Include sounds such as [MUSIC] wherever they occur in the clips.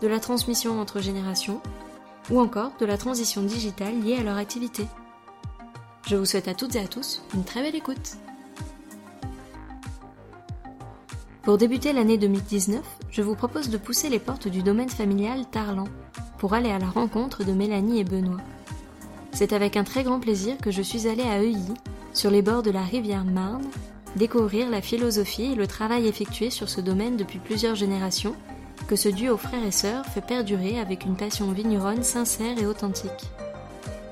de la transmission entre générations, ou encore de la transition digitale liée à leur activité. Je vous souhaite à toutes et à tous une très belle écoute. Pour débuter l'année 2019, je vous propose de pousser les portes du domaine familial Tarlan pour aller à la rencontre de Mélanie et Benoît. C'est avec un très grand plaisir que je suis allée à Euilly, sur les bords de la rivière Marne, découvrir la philosophie et le travail effectué sur ce domaine depuis plusieurs générations que ce duo frères et sœurs fait perdurer avec une passion vigneronne sincère et authentique.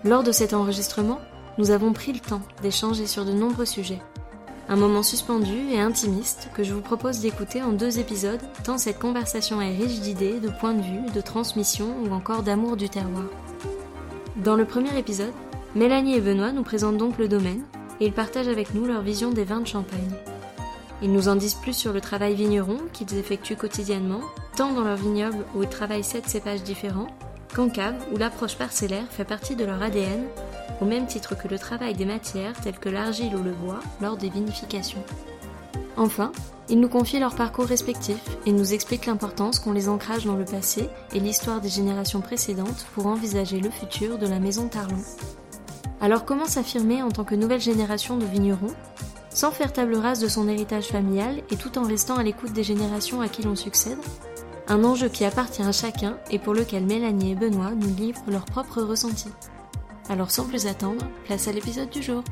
Lors de cet enregistrement, nous avons pris le temps d'échanger sur de nombreux sujets. Un moment suspendu et intimiste que je vous propose d'écouter en deux épisodes, tant cette conversation est riche d'idées, de points de vue, de transmission ou encore d'amour du terroir. Dans le premier épisode, Mélanie et Benoît nous présentent donc le domaine et ils partagent avec nous leur vision des vins de Champagne. Ils nous en disent plus sur le travail vigneron qu'ils effectuent quotidiennement, tant dans leur vignoble où ils travaillent sept cépages différents, qu'en cave où l'approche parcellaire fait partie de leur ADN, au même titre que le travail des matières telles que l'argile ou le bois lors des vinifications. Enfin, ils nous confient leur parcours respectif et nous expliquent l'importance qu'on les ancrage dans le passé et l'histoire des générations précédentes pour envisager le futur de la maison Tarlon. Alors comment s'affirmer en tant que nouvelle génération de vignerons sans faire table rase de son héritage familial et tout en restant à l'écoute des générations à qui l'on succède? Un enjeu qui appartient à chacun et pour lequel Mélanie et Benoît nous livrent leurs propres ressentis. Alors sans plus attendre, place à l'épisode du jour.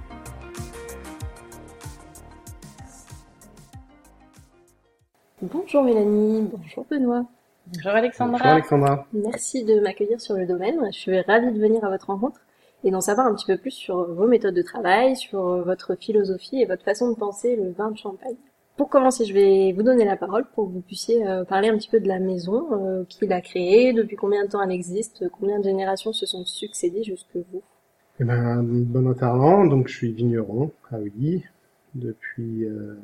Bonjour Mélanie, bonjour Benoît. Bonjour Alexandra. Bonjour Alexandra. Merci de m'accueillir sur le domaine. Je suis ravie de venir à votre rencontre et d'en savoir un petit peu plus sur vos méthodes de travail, sur votre philosophie et votre façon de penser le vin de champagne. Pour commencer, je vais vous donner la parole pour que vous puissiez euh, parler un petit peu de la maison, euh, qui l'a créée, depuis combien de temps elle existe, combien de générations se sont succédées jusque vous. Eh ben, Benoît Tarlan, donc je suis vigneron à Ouilly depuis euh,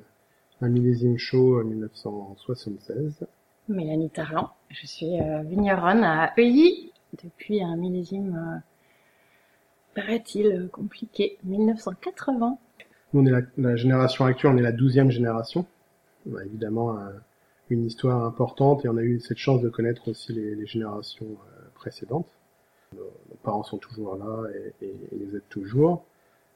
un millésime chaud en 1976. Mélanie Tarlan, je suis euh, vigneronne à Euilly depuis un millésime, euh, paraît-il, compliqué, 1980. Nous, on est la, génération actuelle, on est la douzième génération. On a évidemment un, une histoire importante et on a eu cette chance de connaître aussi les, générations euh, précédentes. Nos, parents sont toujours là et, et, et les aident toujours.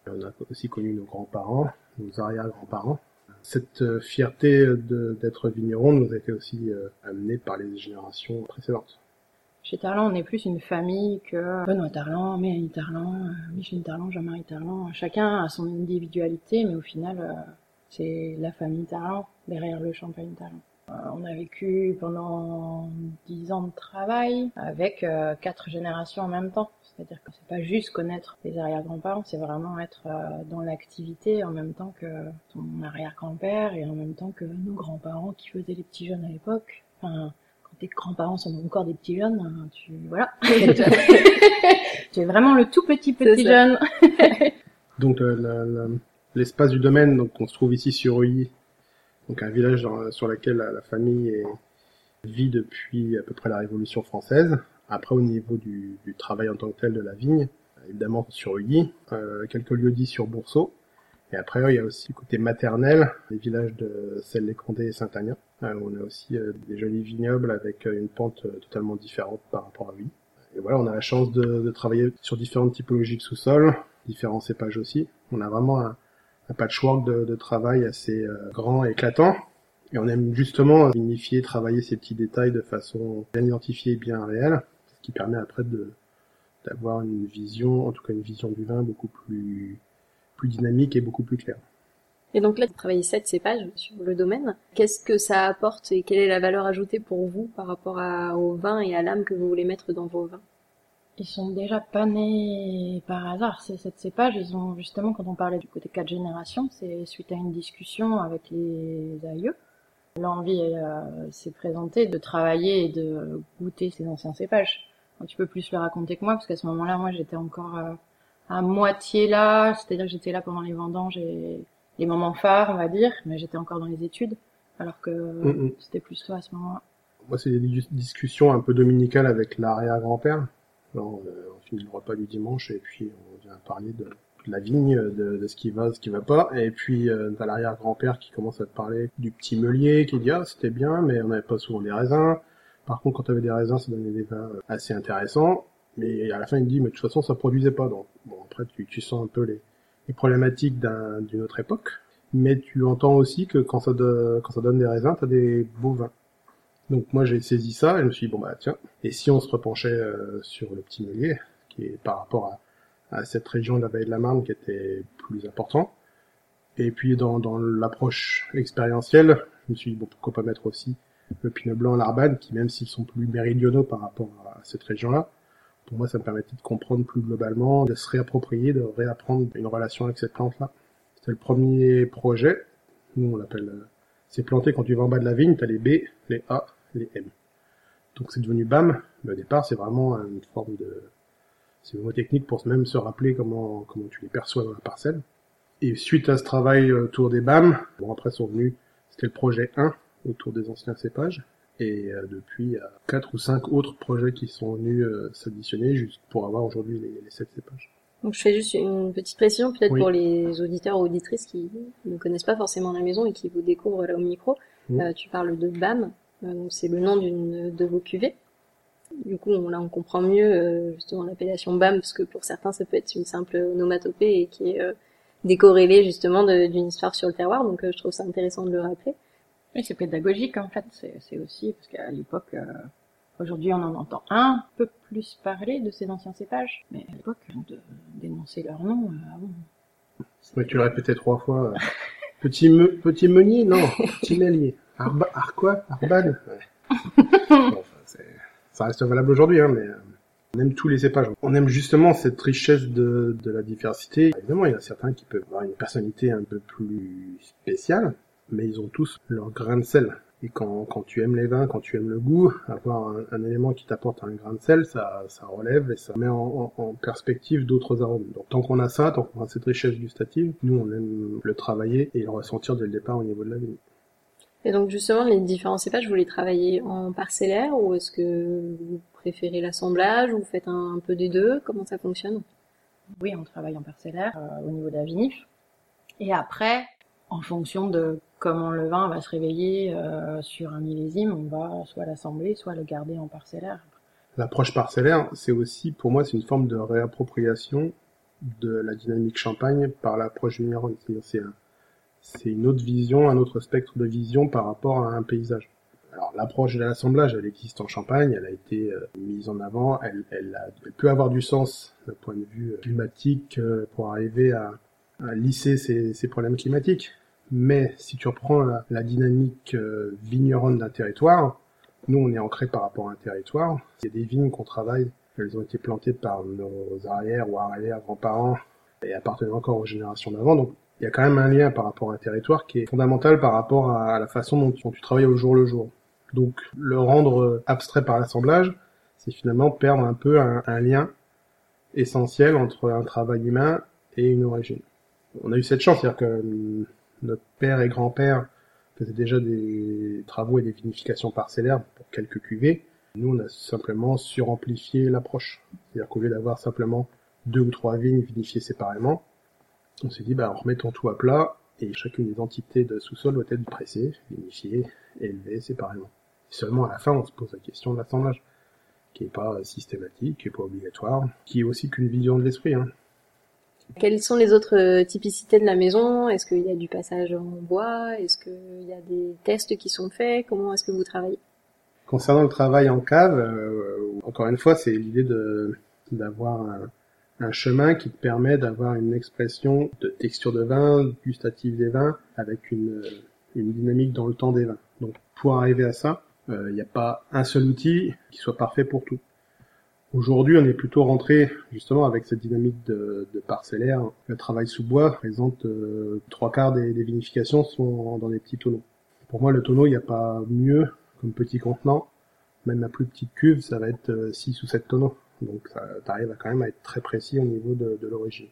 On a aussi connu nos grands-parents, nos arrière-grands-parents. Cette euh, fierté d'être vigneron nous a été aussi euh, amenée par les générations précédentes. Chez Tarlan, on est plus une famille que Benoît Tarlan, Mélanie Tarlan, euh, Micheline Tarlan, Jean-Marie Tarlan. Chacun a son individualité, mais au final, euh, c'est la famille Tarlan derrière le champagne Tarlan. Euh, on a vécu pendant dix ans de travail avec quatre générations en même temps. C'est-à-dire que c'est pas juste connaître les arrière-grands-parents, c'est vraiment être dans l'activité en même temps que son arrière-grand-père et en même temps que nos grands-parents qui faisaient les petits jeunes à l'époque. Tes grands-parents sont encore des petits jeunes, hein, tu voilà. [LAUGHS] tu es vraiment le tout petit petit jeune. [LAUGHS] donc l'espace du domaine, donc on se trouve ici sur Uy, donc un village dans, sur lequel la, la famille est, vit depuis à peu près la Révolution française. Après, au niveau du, du, travail en tant que tel de la vigne, évidemment sur Uy, euh, quelques lieux dits sur Boursault. Et après, il y a aussi le côté maternel, les villages de Celles-les-Condés et Saint-Agnan. Euh, on a aussi euh, des jolis vignobles avec euh, une pente totalement différente par rapport à lui. Et voilà, on a la chance de, travailler sur différentes typologies de sous-sol, différents cépages aussi. On a vraiment un, patchwork de, travail assez grand et éclatant. Et on aime justement vinifier, travailler ces petits détails de façon bien identifiée et bien réelle, ce qui permet après d'avoir une vision, en tout cas une vision du vin beaucoup plus dynamique et beaucoup plus claire. Et donc là, vous travaillez sept cépages sur le domaine. Qu'est-ce que ça apporte et quelle est la valeur ajoutée pour vous par rapport au vin et à l'âme que vous voulez mettre dans vos vins? Ils sont déjà pas nés par hasard. Ces sept cépages, ils ont justement, quand on parlait du côté quatre générations, c'est suite à une discussion avec les aïeux. L'envie euh, s'est présentée de travailler et de goûter ces anciens cépages. tu peux plus le raconter que moi, parce qu'à ce moment-là, moi, j'étais encore euh, à moitié là, c'est-à-dire que j'étais là pendant les vendanges et les moments phares, on va dire, mais j'étais encore dans les études, alors que Mm, mm. c'était plus toi à ce moment-là. Moi, c'est des dis- discussions un peu dominicales avec l'arrière-grand-père. Alors, euh, on finit le repas du dimanche et puis on vient parler de, de la vigne, de, de ce qui va, ce qui va pas. Et puis, euh, t'as l'arrière-grand-père qui commence à te parler du petit meulier, qui dit ah c'était bien, mais on n'avait pas souvent des raisins. Par contre, quand t'avais des raisins, ça donnait des vins assez intéressants. Mais à la fin, il dit mais de toute façon, ça produisait pas. Donc, bon, après, tu, tu sens un peu les, les problématiques d'un- d'une autre époque. Mais tu entends aussi que quand ça, de- quand ça donne des raisins, t'as des beaux vins. Donc moi j'ai saisi ça et je me suis dit bon bah tiens et si on se repenchait euh, sur le petit meulier qui est par rapport à, à cette région de la vallée de la Marne qui était plus important et puis dans, dans l'approche expérientielle je me suis dit bon pourquoi pas mettre aussi le pinot blanc l'arbane qui même s'ils sont plus méridionaux par rapport à cette région là pour moi ça me permettait de comprendre plus globalement de se réapproprier de réapprendre une relation avec cette plante là c'était le premier projet nous on l'appelle euh, c'est planté quand tu vas en bas de la vigne, tu as les B, les A, les M. Donc c'est devenu BAM, mais au départ c'est vraiment une forme de... C'est une technique pour même se rappeler comment, comment tu les perçois dans la parcelle. Et suite à ce travail autour des BAM, bon après sont venus, c'était le projet 1 autour des anciens cépages, et euh, depuis 4 ou 5 autres projets qui sont venus euh, s'additionner juste pour avoir aujourd'hui les, 7 cépages. Donc je fais juste une petite précision peut-être Oui. pour les auditeurs ou auditrices qui ne connaissent pas forcément la maison et qui vous découvrent là au micro. Euh, tu parles de BAM, euh, donc c'est le nom d'une de vos cuvées. Du coup, on, là, on comprend mieux euh, justement l'appellation BAM parce que pour certains, ça peut être une simple onomatopée et qui est euh, décorrélée justement d'une histoire sur le terroir. Donc, euh, je trouve ça intéressant de le rappeler. Oui, c'est pédagogique en fait, c'est c'est aussi parce qu'à l'époque, euh, aujourd'hui on en entend un peu plus parler de ces anciens cépages, mais à l'époque, de dénoncer leur nom, euh, bon. Ouais, tu le répétais trois fois. euh, [LAUGHS] petit me, petit meunier, non, petit mêlier. Arba, ar quoi ouais. [LAUGHS] Bon, enfin, c'est- Ça reste valable aujourd'hui, hein, mais euh, on aime tous les cépages. On aime justement cette richesse de, de la diversité. Évidemment, il y en a certains qui peuvent avoir une personnalité un peu plus spéciale, mais ils ont tous leur grain de sel. Et quand, quand tu aimes les vins, quand tu aimes le goût, avoir un, un élément qui t'apporte un grain de sel, ça, ça relève et ça met en, en- en perspective d'autres arômes. Donc tant qu'on a ça, tant qu'on a cette richesse gustative, nous on aime le travailler et le ressentir dès le départ au niveau de la vigne. Et donc, justement, les différents cépages, vous les travaillez en parcellaire ou est-ce que vous préférez l'assemblage ou vous faites un, un peu des deux? Comment ça fonctionne? Oui, on travaille en parcellaire euh, au niveau de la vinif. Et après, en fonction de comment le vin va se réveiller euh, sur un millésime, on va soit l'assembler, soit le garder en parcellaire. L'approche parcellaire, c'est aussi, pour moi, c'est une forme de réappropriation de la dynamique champagne par l'approche vigneronne. C'est c'est une autre vision, un autre spectre de vision par rapport à un paysage. Alors, l'approche de l'assemblage, elle existe en Champagne, elle a été euh, mise en avant, elle, peut avoir du sens d'un point de vue euh, climatique pour arriver à, lisser ces problèmes climatiques. Mais si tu reprends la, la dynamique euh, vigneronne d'un territoire, nous, on est ancré par rapport à un territoire. Il y a des vignes qu'on travaille, elles ont été plantées par nos arrières ou arrière-grands-parents et appartenaient encore aux générations d'avant. Donc, il y a quand même un lien par rapport à un territoire qui est fondamental par rapport à la façon dont tu, dont tu travailles au jour le jour. Donc, le rendre abstrait par l'assemblage, c'est finalement perdre un peu un, un lien essentiel entre un travail humain et une origine. On a eu cette chance, c'est-à-dire que hum, notre père et grand-père faisaient déjà des travaux et des vinifications parcellaires pour quelques cuvées. Nous, on a simplement suramplifié l'approche. C'est-à-dire qu'au lieu d'avoir simplement deux ou trois vignes vinifiées séparément, on s'est dit, bah, remettons tout à plat et chacune des entités de sous-sol doit être pressée, vinifiée, élevée séparément. Seulement à la fin, on se pose la question de l'assemblage, qui est pas systématique, qui est pas obligatoire, qui est aussi qu'une vision de l'esprit. Hein. Quelles sont les autres euh, typicités de la maison? Est-ce qu'il y a du passage en bois? Est-ce qu'il y a des tests qui sont faits? Comment est-ce que vous travaillez? Concernant le travail en cave, euh, encore une fois, c'est l'idée d'avoir un, un chemin qui permet d'avoir une expression de texture de vin, gustative des vins, avec une, une dynamique dans le temps des vins. Donc pour arriver à ça, euh, il n'y a pas un seul outil qui soit parfait pour tout. Aujourd'hui, on est plutôt rentré justement avec cette dynamique de, de parcellaire. Le travail sous bois présente euh, trois quarts des, des vinifications sont dans des petits tonneaux. Pour moi, le tonneau, il n'y a pas mieux comme petit contenant Même la plus petite cuve, ça va être 6 ou 7 tonneaux. Donc ça arrive quand même à être très précis au niveau de, de l'origine.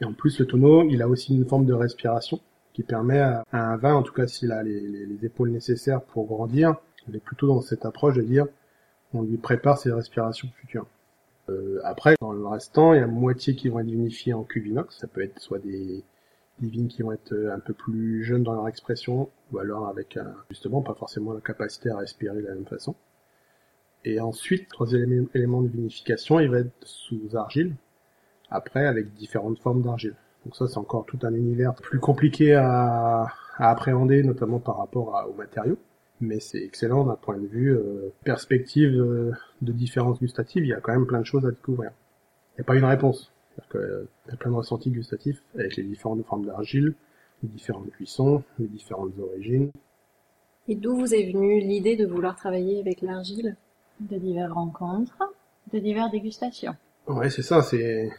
Et en plus, le tonneau, il a aussi une forme de respiration qui permet à, un vin, en tout cas s'il a les, les, épaules nécessaires pour grandir, on est plutôt dans cette approche de dire on lui prépare ses respirations futures. Euh, après, dans le restant, il y a moitié qui vont être vinifiés en cuve inox. Ça peut être soit des, des vignes qui vont être un peu plus jeunes dans leur expression, ou alors avec justement pas forcément la capacité à respirer de la même façon. Et ensuite, troisième élément de vinification, il va être sous argile, après avec différentes formes d'argile. Donc ça, c'est encore tout un univers plus compliqué à appréhender, notamment par rapport aux matériaux. Mais c'est excellent d'un point de vue euh, perspective euh, de différence gustative. Il y a quand même plein de choses à découvrir. Il n'y a pas une réponse. Euh, il y a plein de ressentis gustatifs avec les différentes formes d'argile, les différentes cuissons, les différentes origines. Et d'où vous est venue l'idée de vouloir travailler avec l'argile? De diverses rencontres, de diverses dégustations. Ouais, c'est ça. C'est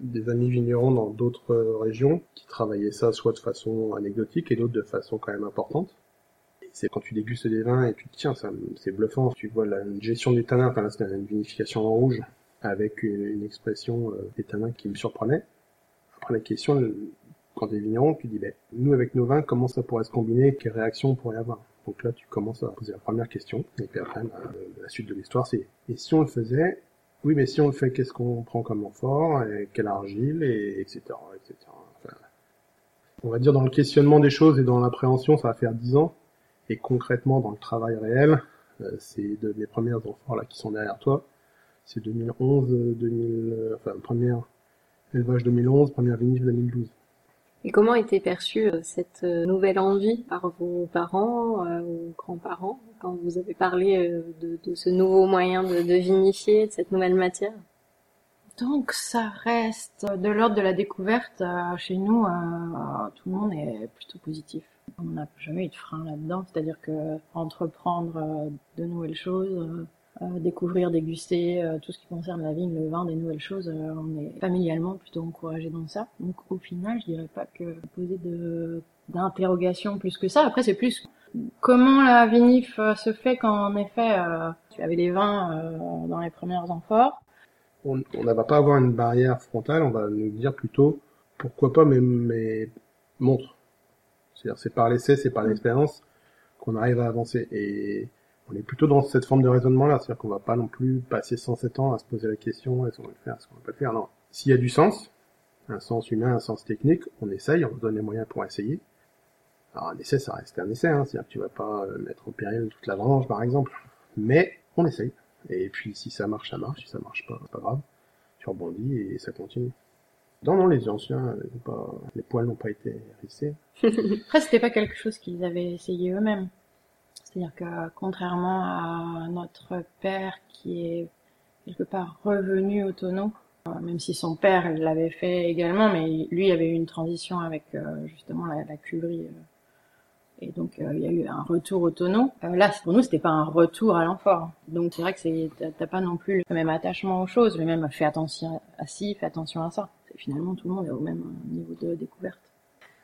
des amis vignerons dans d'autres régions qui travaillaient ça soit de façon anecdotique et d'autres de façon quand même importante. C'est quand tu dégustes des vins et tu te tiens, c'est bluffant. Tu vois la gestion du tanin. Enfin là, c'était une vinification en rouge avec une, expression euh, des tanins qui me surprenait. Après la question, quand t'es vigneron, tu dis, ben, nous avec nos vins, comment ça pourrait se combiner, quelles réactions on pourrait avoir? Donc là, tu commences à poser la première question, et puis après, bah, la suite de l'histoire, c'est, et si on le faisait? Oui, mais si on le fait, qu'est-ce qu'on prend comme amphore, et quelle argile, et etc., etc. on va dire dans le questionnement des choses et dans l'appréhension, ça va faire dix ans. Et concrètement, dans le travail réel, euh, c'est de mes premières amphores là qui sont derrière toi. C'est 2011, 2000, euh, enfin première élevage 2011, première vinif 2012. Et comment était perçue euh, cette nouvelle envie par vos parents euh, ou grands-parents quand vous avez parlé de, de ce nouveau moyen de, de, vinifier, de cette nouvelle matière? Donc ça reste de l'ordre de la découverte. Chez nous, tout le monde est plutôt positif. On n'a jamais eu de frein là-dedans, c'est-à-dire que entreprendre de nouvelles choses, découvrir, déguster euh, tout ce qui concerne la vigne, le vin, des nouvelles choses. Euh, on est familialement plutôt encouragé dans ça. Donc au final, je dirais pas que poser de d'interrogation plus que ça. Après, c'est plus comment la vinif euh, se fait quand en effet tu avais les vins dans les premières amphores. On ne va pas avoir une barrière frontale, on va nous dire plutôt pourquoi pas, mais, mais montre. C'est-à-dire c'est par l'essai, c'est par l'expérience qu'on arrive à avancer. Et on est plutôt dans cette forme de raisonnement-là, c'est-à-dire qu'on va pas non plus passer 107 ans à se poser la question est-ce qu'on va le faire, est-ce qu'on va pas le faire. Non, s'il y a du sens, un sens humain, un sens technique, on essaye, on donne les moyens pour essayer. Alors un essai, ça reste un essai, hein, c'est-à-dire que tu vas pas euh, mettre au péril toute la branche, par exemple, mais on essaye. Et puis si ça marche, ça marche, si ça marche pas, c'est pas grave. Tu rebondis et ça continue. Non, non, les anciens, pas, les poils n'ont pas été hérissés. [LAUGHS] Après, c'était pas quelque chose qu'ils avaient essayé eux-mêmes. C'est-à-dire que contrairement à notre père qui est quelque part revenu au tonneau, euh, même si son père l'avait fait également, mais lui avait eu une transition avec euh, justement la, la. Euh, et donc il y a eu un retour au tonneau. là, pour nous, c'était pas un retour à l'enfort. Donc c'est vrai que c'est t'as pas non plus le même attachement aux choses, le même fais attention à ci, fais attention à ça. Finalement, tout le monde est au même niveau de découverte.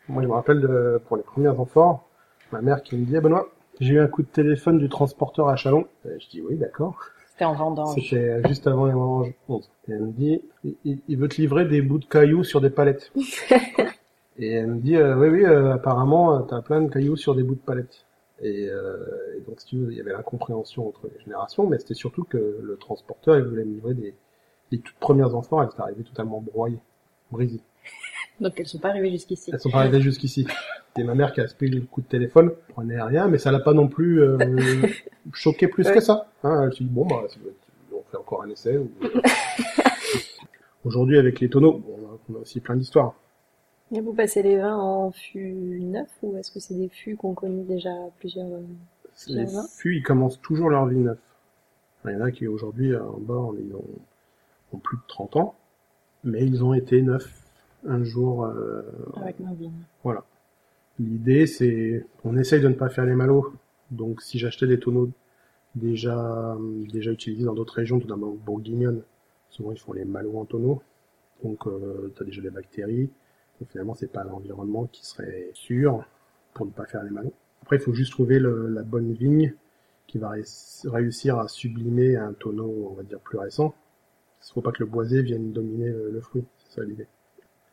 Moi, je me rappelle de, pour les premiers enfants, ma mère qui me dit, Benoît, j'ai eu un coup de téléphone du transporteur à Chalon. Euh, je dis oui, d'accord. C'était en vendange. C'était juste avant les vendanges 11. Et elle me dit, il, veut te livrer des bouts de cailloux sur des palettes. [LAUGHS] et elle me dit, euh, oui, oui, euh, apparemment, t'as plein de cailloux sur des bouts de palettes. Et, donc, si tu veux, il y avait l'incompréhension entre les générations, mais c'était surtout que le transporteur, il voulait me livrer des, les toutes premières enfants, elles étaient arrivées totalement broyées, brisées. [LAUGHS] Donc elles sont pas arrivées jusqu'ici. Elles sont pas arrivées jusqu'ici. C'est ma mère qui a spé le coup de téléphone, prenait rien, mais ça l'a pas non plus euh, [LAUGHS] choqué plus que ça. Hein, elle s'est dit bon bah on fait encore un essai. [LAUGHS] Aujourd'hui avec les tonneaux, on, a, aussi plein d'histoires. Et vous passez les vins en fût neuf ou est-ce que c'est des fûts qu'on connaît déjà plusieurs, euh, plusieurs Les fûts ils commencent toujours leur vie neuf. Il y en a qui aujourd'hui en bas ils ont, ont plus de 30 ans, mais ils ont été neufs un jour. Euh, Avec nos vignes. Voilà. L'idée, c'est, on essaye de ne pas faire les malots. Donc, si j'achetais des tonneaux déjà, déjà utilisés dans d'autres régions, tout d'abord bourguignonne, souvent ils font les malots en tonneaux. Donc, euh, tu as déjà les bactéries. Donc, finalement, c'est pas l'environnement qui serait sûr pour ne pas faire les malots. Après, il faut juste trouver le, la bonne vigne qui va réussir à sublimer un tonneau, on va dire, plus récent. Il ne faut pas que le boisé vienne dominer le, fruit, c'est ça l'idée.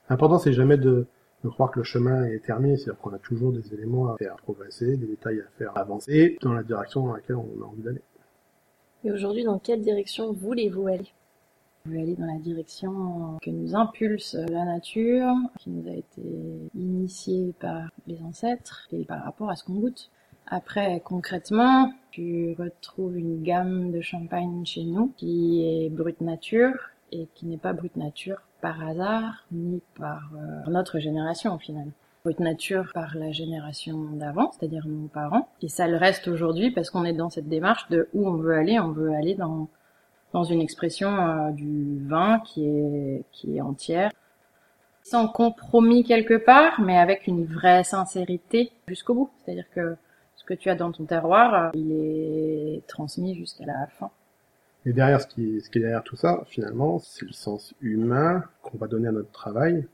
L'important, c'est jamais de, de, croire que le chemin est terminé, c'est-à-dire qu'on a toujours des éléments à faire progresser, des détails à faire avancer dans la direction dans laquelle on a envie d'aller. Et aujourd'hui, dans quelle direction voulez-vous aller? Je veux aller dans la direction que nous impulse la nature, qui nous a été initiée par les ancêtres et par rapport à ce qu'on goûte. Après, concrètement, tu retrouves une gamme de champagne chez nous qui est brute nature et qui n'est pas brute nature par hasard ni par euh, notre génération au final. Brute nature par la génération d'avant, c'est-à-dire nos parents. Et ça le reste aujourd'hui parce qu'on est dans cette démarche de où on veut aller. On veut aller dans dans une expression euh, du vin qui est qui est entière, sans compromis quelque part, mais avec une vraie sincérité jusqu'au bout. C'est-à-dire que ce que tu as dans ton terroir, euh, il est transmis jusqu'à la fin. Et derrière ce qui, est derrière tout ça, finalement, c'est le sens humain qu'on va donner à notre travail.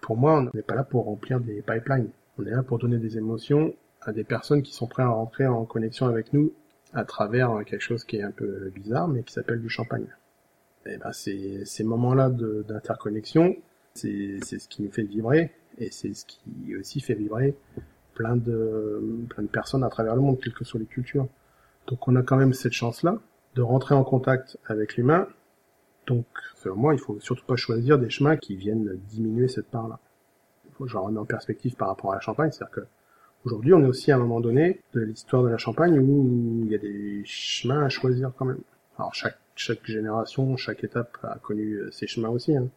Pour moi, on n'est pas là pour remplir des pipelines. On est là pour donner des émotions à des personnes qui sont prêtes à rentrer en connexion avec nous à travers quelque chose qui est un peu bizarre, mais qui s'appelle du champagne. Et ben c'est ces moments-là d'interconnexion, c'est ce qui nous fait vibrer, et c'est ce qui aussi fait vibrer plein de plein de personnes à travers le monde, quelles que soient les cultures. Donc on a quand même cette chance-là de rentrer en contact avec l'humain. Donc selon moi, il faut surtout pas choisir des chemins qui viennent diminuer cette part-là. Il faut que je remets en perspective par rapport à la Champagne, c'est-à-dire que Aujourd'hui, on est aussi à un moment donné de l'histoire de la Champagne où il y a des chemins à choisir quand même. Alors chaque chaque génération, chaque étape a connu euh, ses chemins aussi. Hein,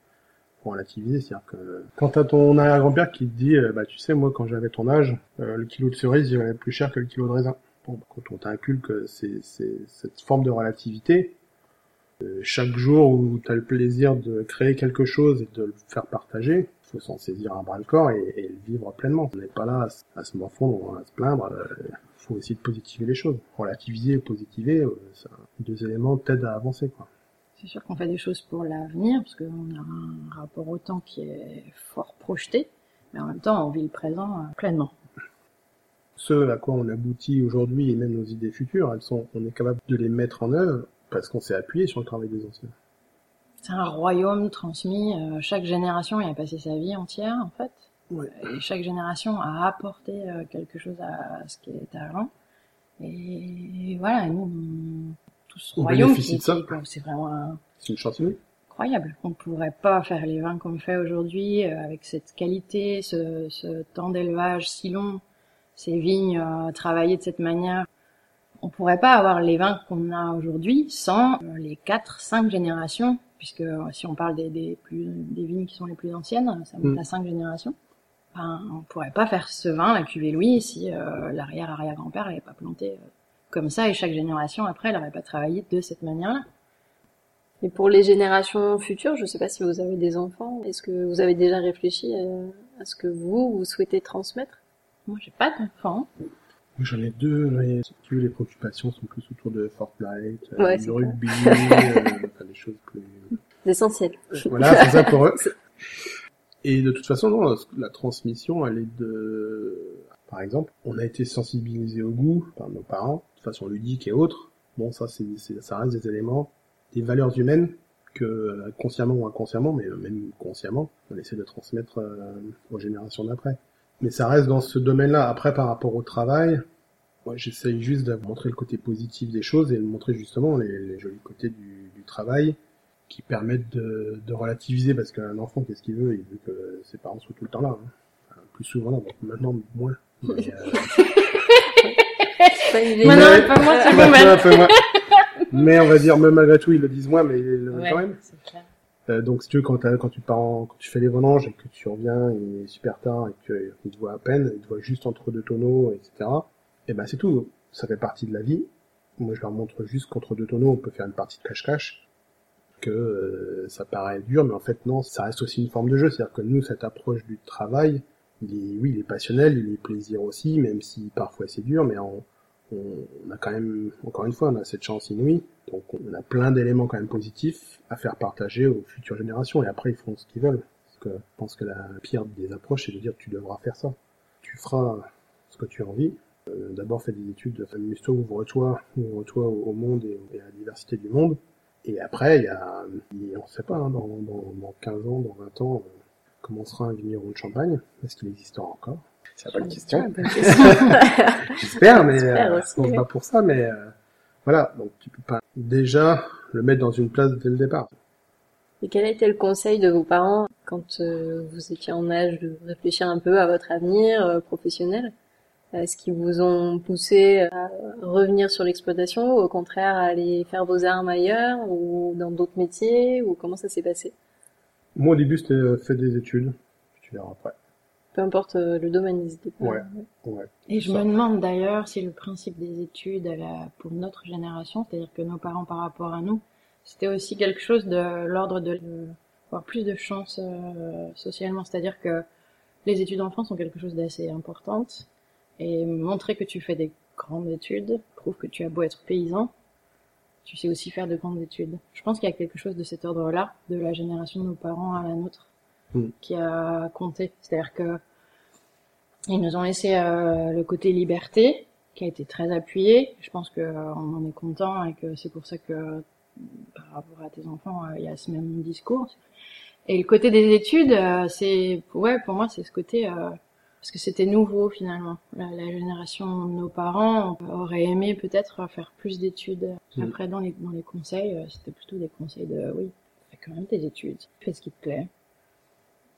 relativiser, c'est-à-dire que quand t'as ton arrière-grand-père qui te dit, euh, bah tu sais, moi quand j'avais ton âge, euh, le kilo de cerise il valait plus cher que le kilo de raisin. Bon, bah, quand on t'inculque c'est cette forme de relativité, chaque jour où tu as le plaisir de créer quelque chose et de le faire partager, faut s'en saisir à bras le corps et, et, le vivre pleinement. On n'est pas là à, se morfondre, à se plaindre. Il euh, faut essayer de positiver les choses. Relativiser et positiver, euh, deux éléments t'aident à avancer. quoi. C'est sûr qu'on fait des choses pour l'avenir, parce qu'on a un rapport au temps qui est fort projeté, mais en même temps on vit le présent euh, pleinement. Ce à quoi on aboutit aujourd'hui et même nos idées futures, elles sont, on est capable de les mettre en œuvre parce qu'on s'est appuyé sur le travail des anciens c'est un royaume transmis. Euh, chaque génération y a passé sa vie entière, en fait. Et chaque génération a apporté euh, quelque chose à, ce qui est avant. Et voilà, nous, tout ce royaume qui, c'est vraiment c'est une chance incroyable. On ne pourrait pas faire les vins qu'on fait aujourd'hui euh, avec cette qualité, ce, ce temps d'élevage si long, ces vignes travaillées de cette manière. On pourrait pas avoir les vins qu'on a aujourd'hui sans les quatre, cinq générations puisque euh, si on parle des, des, plus, des vignes qui sont les plus anciennes, ça monte mm. à cinq générations. Ben, on pourrait pas faire ce vin, la cuvée Louis, si euh, l'arrière-arrière-grand-père n'avait pas planté euh, comme ça, et chaque génération après, elle n'aurait pas travaillé de cette manière-là. Et pour les générations futures, je ne sais pas si vous avez des enfants, est-ce que vous avez déjà réfléchi à, ce que vous, vous souhaitez transmettre? Moi, j'ai pas d'enfants. J'en ai deux, mais les préoccupations sont plus autour de Fortnite, euh, du rugby, [LAUGHS] euh, des choses plus... Essentielles. Voilà, c'est ça pour eux. Et de toute façon, non, la transmission, elle est de... Par exemple, on a été sensibilisé au goût par nos parents, façon ludique et autre. Bon, ça, c'est, ça reste des éléments, des valeurs humaines que euh, consciemment ou inconsciemment, mais même consciemment, on essaie de transmettre aux générations d'après. Mais ça reste dans ce domaine-là. Après, par rapport au travail, moi, j'essaye juste de montrer le côté positif des choses et de montrer justement les, jolis côtés du, travail qui permettent de, relativiser parce qu'un enfant, qu'est-ce qu'il veut? Il veut que ses parents soient tout le temps là. Hein. plus souvent là, maintenant moins. Euh... [LAUGHS] maintenant, pas moi, c'est [LAUGHS] moins. [LAUGHS] Mais on va dire, même malgré tout, ils le disent moins, mais ils le ouais, quand même. Euh, donc si tu veux, quand, quand tu pars quand tu fais les vendanges et que tu reviens, il est super tard et qu'il te voit à peine, il te voit juste entre deux tonneaux, etc. Et ben c'est tout. Ça fait partie de la vie. Moi je leur montre juste qu'entre deux tonneaux on peut faire une partie de cache-cache. Que euh, ça paraît dur, mais en fait non, ça reste aussi une forme de jeu. C'est-à-dire que nous, cette approche du travail, il est, oui, il est passionnel, il est plaisir aussi, même si parfois c'est dur, mais on, on a quand même, encore une fois, on a cette chance inouïe. Donc on a plein d'éléments quand même positifs à faire partager aux futures générations. Et après, ils font ce qu'ils veulent. Je pense que la pire des approches, c'est de dire tu devras faire ça. Tu feras ce que tu as envie. Euh, D'abord, fais des études, amuse-toi, ouvre-toi, ouvre-toi au, monde et, et, à la diversité du monde. Et après, il y a, on ne sait pas, hein, dans, dans, dans 15 ans, dans 20 ans, euh, comment sera un vigneron de champagne Est-ce qu'il existera encore? C'est la bonne question. [LAUGHS] J'espère, mais euh, aussi, on oui. pas pour ça, mais euh, voilà. Donc tu peux pas déjà le mettre dans une place dès le départ. Et quel a été le conseil de vos parents quand euh, vous étiez en âge de réfléchir un peu à votre avenir euh, professionnel? Est-ce qu'ils vous ont poussé à revenir sur l'exploitation ou au contraire à aller faire vos armes ailleurs ou dans d'autres métiers ou comment ça s'est passé? Moi, au début, c'était euh, fais des études, tu verras après. Peu importe euh, le domaine, n'hésitez pas. Ouais. Ouais. Et je Ça. me demande d'ailleurs si le principe des études à la- pour notre génération, c'est-à-dire que nos parents par rapport à nous, c'était aussi quelque chose de l'ordre de de avoir plus de chance euh, socialement. C'est-à-dire que les études en France sont quelque chose d'assez important et montrer que tu fais des grandes études prouve que tu as beau être paysan, tu sais aussi faire de grandes études. Je pense qu'il y a quelque chose de cet ordre-là, de la génération de nos parents à la nôtre, Mm. qui a compté. C'est-à-dire que ils nous ont laissé euh, le côté liberté, qui a été très appuyé. Je pense que euh, en est content et que c'est pour ça que par rapport à tes enfants, euh, il y a ce même discours. Et le côté des études, euh, c'est ouais pour moi c'est ce côté parce que c'était nouveau finalement. La, la génération de nos parents aurait aimé peut-être faire plus d'études. Mm. Après dans les dans les conseils, c'était plutôt des conseils de oui, fais quand même tes études, fais ce qui te plaît.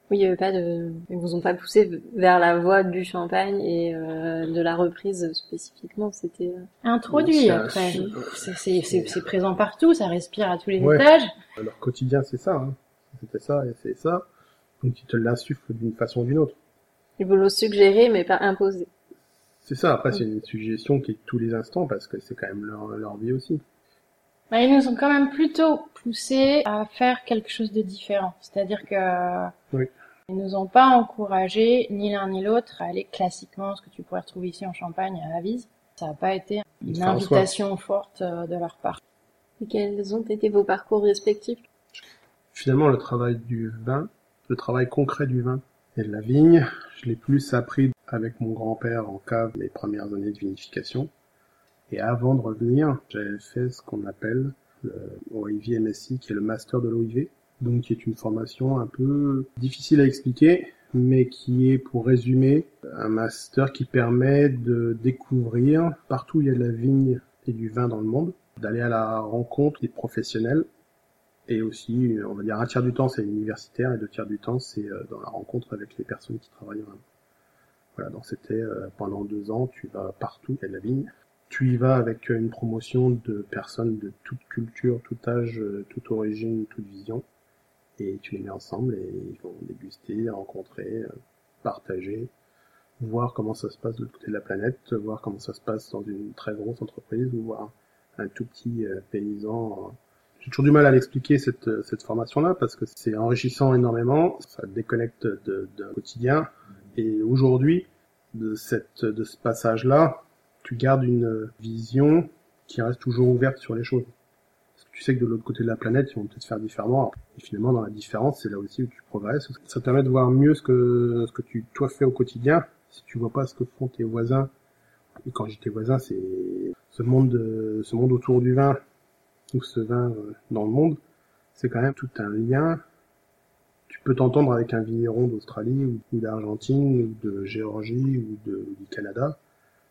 Oui, il y avait pas de, ils vous ont pas poussé vers la voie du champagne et euh, de la reprise spécifiquement. C'était euh, Introduit après. su- C'est- C'est c'est- c'est présent partout, ça respire à tous les Ouais. étages. Leur quotidien, c'est ça. Hein. C'était ça et c'est ça. Donc ils te l'insufflent d'une façon ou d'une autre. ils vous l'ont suggéré mais pas imposé. C'est ça. Après, c'est une suggestion qui est tous les instants parce que c'est quand même leur, leur vie aussi. Bah, ils nous ont quand même plutôt poussé à faire quelque chose de différent. C'est-à-dire que Oui. ils nous ont pas encouragé ni l'un ni l'autre à aller classiquement ce que tu pourrais retrouver ici en Champagne à Avise. Ça n'a pas été une invitation forte euh, de leur part. Et quels ont été vos parcours respectifs? Finalement, le travail du vin, le travail concret du vin et de la vigne, je l'ai plus appris avec mon grand-père en cave mes premières années de vinification. Et avant de revenir, j'avais fait ce qu'on appelle le OIV MSI, qui est le master de l'OIV, donc qui est une formation un peu difficile à expliquer, mais qui est, pour résumer, un master qui permet de découvrir partout où il y a de la vigne et du vin dans le monde, d'aller à la rencontre des professionnels et aussi, on va dire, un tiers du temps, c'est universitaire, et deux tiers du temps, c'est euh, dans la rencontre avec les personnes qui travaillent. Voilà, donc c'était euh, pendant deux ans, tu vas partout, il y a de la vigne. Tu y vas avec une promotion de personnes de toute culture, tout âge, euh, toute origine, toute vision. Et tu les mets ensemble et ils vont déguster, rencontrer, euh, partager, voir comment ça se passe de l'autre côté de la planète, voir comment ça se passe dans une très grosse entreprise ou voir un tout petit euh, paysan j'ai toujours du mal à l'expliquer cette, cette formation-là parce que c'est enrichissant énormément, ça te déconnecte d'un quotidien. Et aujourd'hui, de cette de ce passage-là, tu gardes une vision qui reste toujours ouverte sur les choses. Parce que tu sais que de l'autre côté de la planète, ils vont peut-être faire différemment. Et finalement, dans la différence, c'est là aussi où tu progresses. Ça te permet de voir mieux ce que ce que tu toi fais au quotidien. Si tu vois pas ce que font tes voisins, et quand j'étais voisin, c'est ce monde de, ce monde autour du vin ou ce vin euh, dans le monde, c'est quand même tout un lien. Tu peux t'entendre avec un vigneron d'Australie ou, d'Argentine ou de Géorgie ou du Canada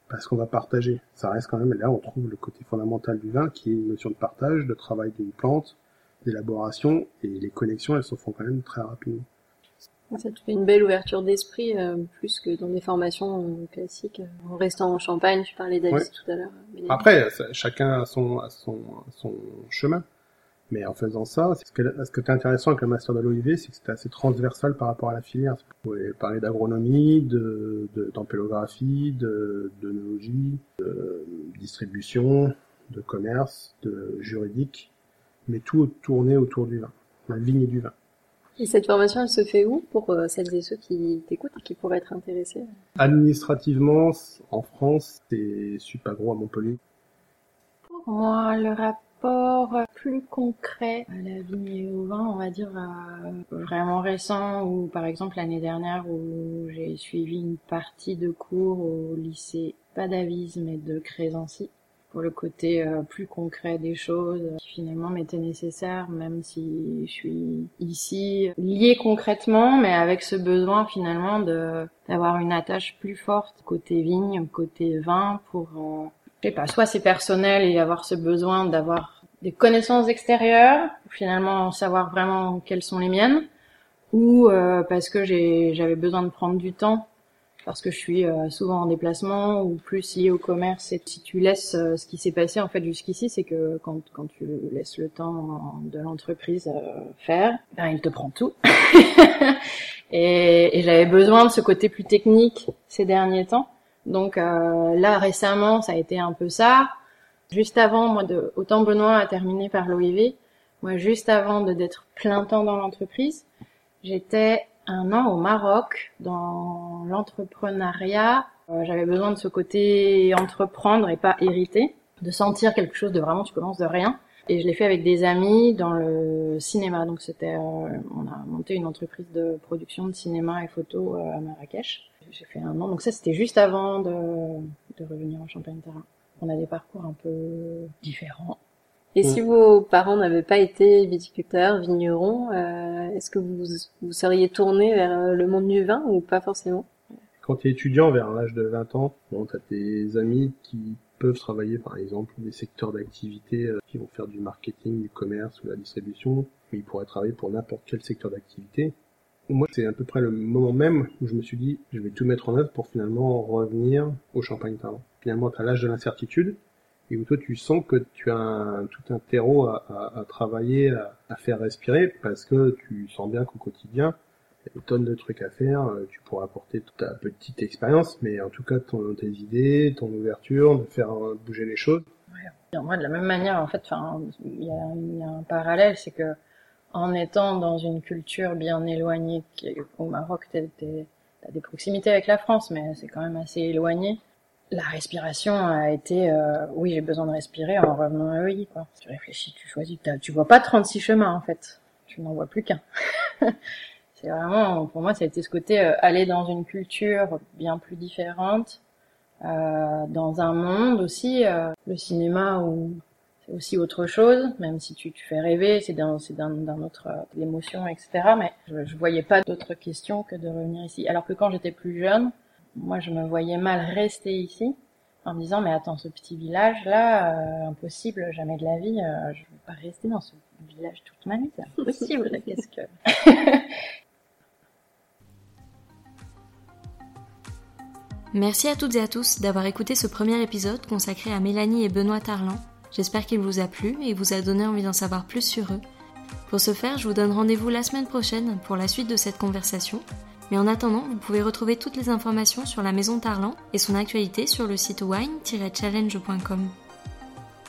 parce qu'on va partager. Ça reste quand même, là on trouve le côté fondamental du vin qui est une notion de partage, de travail d'une plante, d'élaboration et les connexions elles se font quand même très rapidement. Ça te fait une belle ouverture d'esprit, euh, plus que dans des formations euh, classiques. euh, En restant en Champagne, je parlais Ouais. tout à l'heure. Après, ça- chacun a son, a son, a son chemin. Mais en faisant ça, ce que, ce qui est intéressant avec le master de l'OIV, c'est que c'était assez transversal par rapport à la filière. Vous pouvez parler d'agronomie, de, de, d'ampélographie, de, d'œnologie, de distribution, de commerce, de juridique, mais tout tourné autour du vin, la vigne et du vin. Et cette formation, elle se fait où pour euh, celles et ceux qui t'écoutent et qui pourraient être intéressés? Administrativement, en France, c'est Supagro à Montpellier. Pour moi, le rapport plus concret à la vigne et au vin, on va dire euh, vraiment récent, ou par exemple l'année dernière où j'ai suivi une partie de cours au lycée pas d'avisme et de crésency pour le côté euh, plus concret des choses qui finalement m'était nécessaire même si je suis ici liée concrètement mais avec ce besoin finalement de d'avoir une attache plus forte côté vigne côté vin pour je sais pas soit c'est personnel et avoir ce besoin d'avoir des connaissances extérieures finalement savoir vraiment quelles sont les miennes ou euh, parce que j'avais besoin de prendre du temps parce que je suis euh, souvent en déplacement ou plus lié au commerce. Et si tu laisses euh, ce qui s'est passé en fait jusqu'ici, c'est que quand, quand tu laisses le temps de l'entreprise euh, faire, ben, il te prend tout. [LAUGHS] et, et j'avais besoin de ce côté plus technique ces derniers temps. Donc là récemment, ça a été un peu ça. Juste avant, moi, de autant Benoît a terminé par l'OIV, moi juste avant de d'être plein temps dans l'entreprise, j'étais un an au Maroc dans l'entrepreneuriat. Euh, J'avais besoin de ce côté entreprendre et pas hériter, de sentir quelque chose de vraiment tu commences de rien. Et je l'ai fait avec des amis dans le cinéma. Donc c'était, euh, on a monté une entreprise de production de cinéma et photo euh, à Marrakech. J'ai fait un an. Donc ça c'était juste avant de, de revenir en Champagne-Terrain. On a des parcours un peu différents. Et si vos parents n'avaient pas été viticulteurs, vignerons, euh, est-ce que vous vous seriez tourné vers euh, le monde du vin ou pas forcément? Quand tu es étudiant vers l'âge de 20 ans, bon, tu as tes amis qui peuvent travailler par exemple des secteurs d'activité euh, qui vont faire du marketing, du commerce ou la distribution, mais ils pourraient travailler pour n'importe quel secteur d'activité. Moi, c'est à peu près le moment même où je me suis dit, je vais tout mettre en œuvre pour finalement revenir au champagne talent. Finalement, tu as l'âge de l'incertitude, et où toi tu sens que tu as un, tout un terreau à, à, à travailler, à, faire respirer, parce que tu sens bien qu'au quotidien, a des tonnes de trucs à faire, euh, tu pourras apporter ta petite expérience, mais en tout cas ton, tes idées, ton ouverture, de faire euh, bouger les choses. Ouais. Moi, de la même manière, en fait, il y, a, un parallèle, c'est que en étant dans une culture bien éloignée, au Maroc, t'as des proximités avec la France, mais c'est quand même assez éloigné la respiration a été euh, oui j'ai besoin de respirer en revenant à EI quoi. Tu réfléchis, tu choisis, tu vois pas 36 chemins en fait, tu n'en vois plus qu'un. [LAUGHS] c'est vraiment pour moi ça a été ce côté euh, aller dans une culture bien plus différente, euh, dans un monde aussi euh, le cinéma où c'est aussi autre chose, même si tu, tu fais rêver, c'est d'un c'est d'un autre euh, l'émotion etc. Mais je, je voyais pas d'autres questions que de revenir ici. Alors que quand j'étais plus jeune moi je me voyais mal rester ici en me disant mais attends ce petit village là euh, impossible jamais de la vie euh, je veux pas rester dans ce village toute ma vie c'est impossible [LAUGHS] qu'est-ce que [LAUGHS] Merci à toutes et à tous d'avoir écouté ce premier épisode consacré à Mélanie et Benoît Tarlan. J'espère qu'il vous a plu et vous a donné envie d'en savoir plus sur eux. Pour ce faire, je vous donne rendez-vous la semaine prochaine pour la suite de cette conversation mais en attendant, vous pouvez retrouver toutes les informations sur la maison Tarlan et son actualité sur le site wine-challenge.com.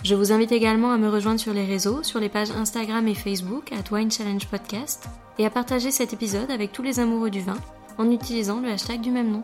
Je vous invite également à me rejoindre sur les réseaux, sur les pages Instagram et Facebook à Wine Podcast et à partager cet épisode avec tous les amoureux du vin en utilisant le hashtag du même nom.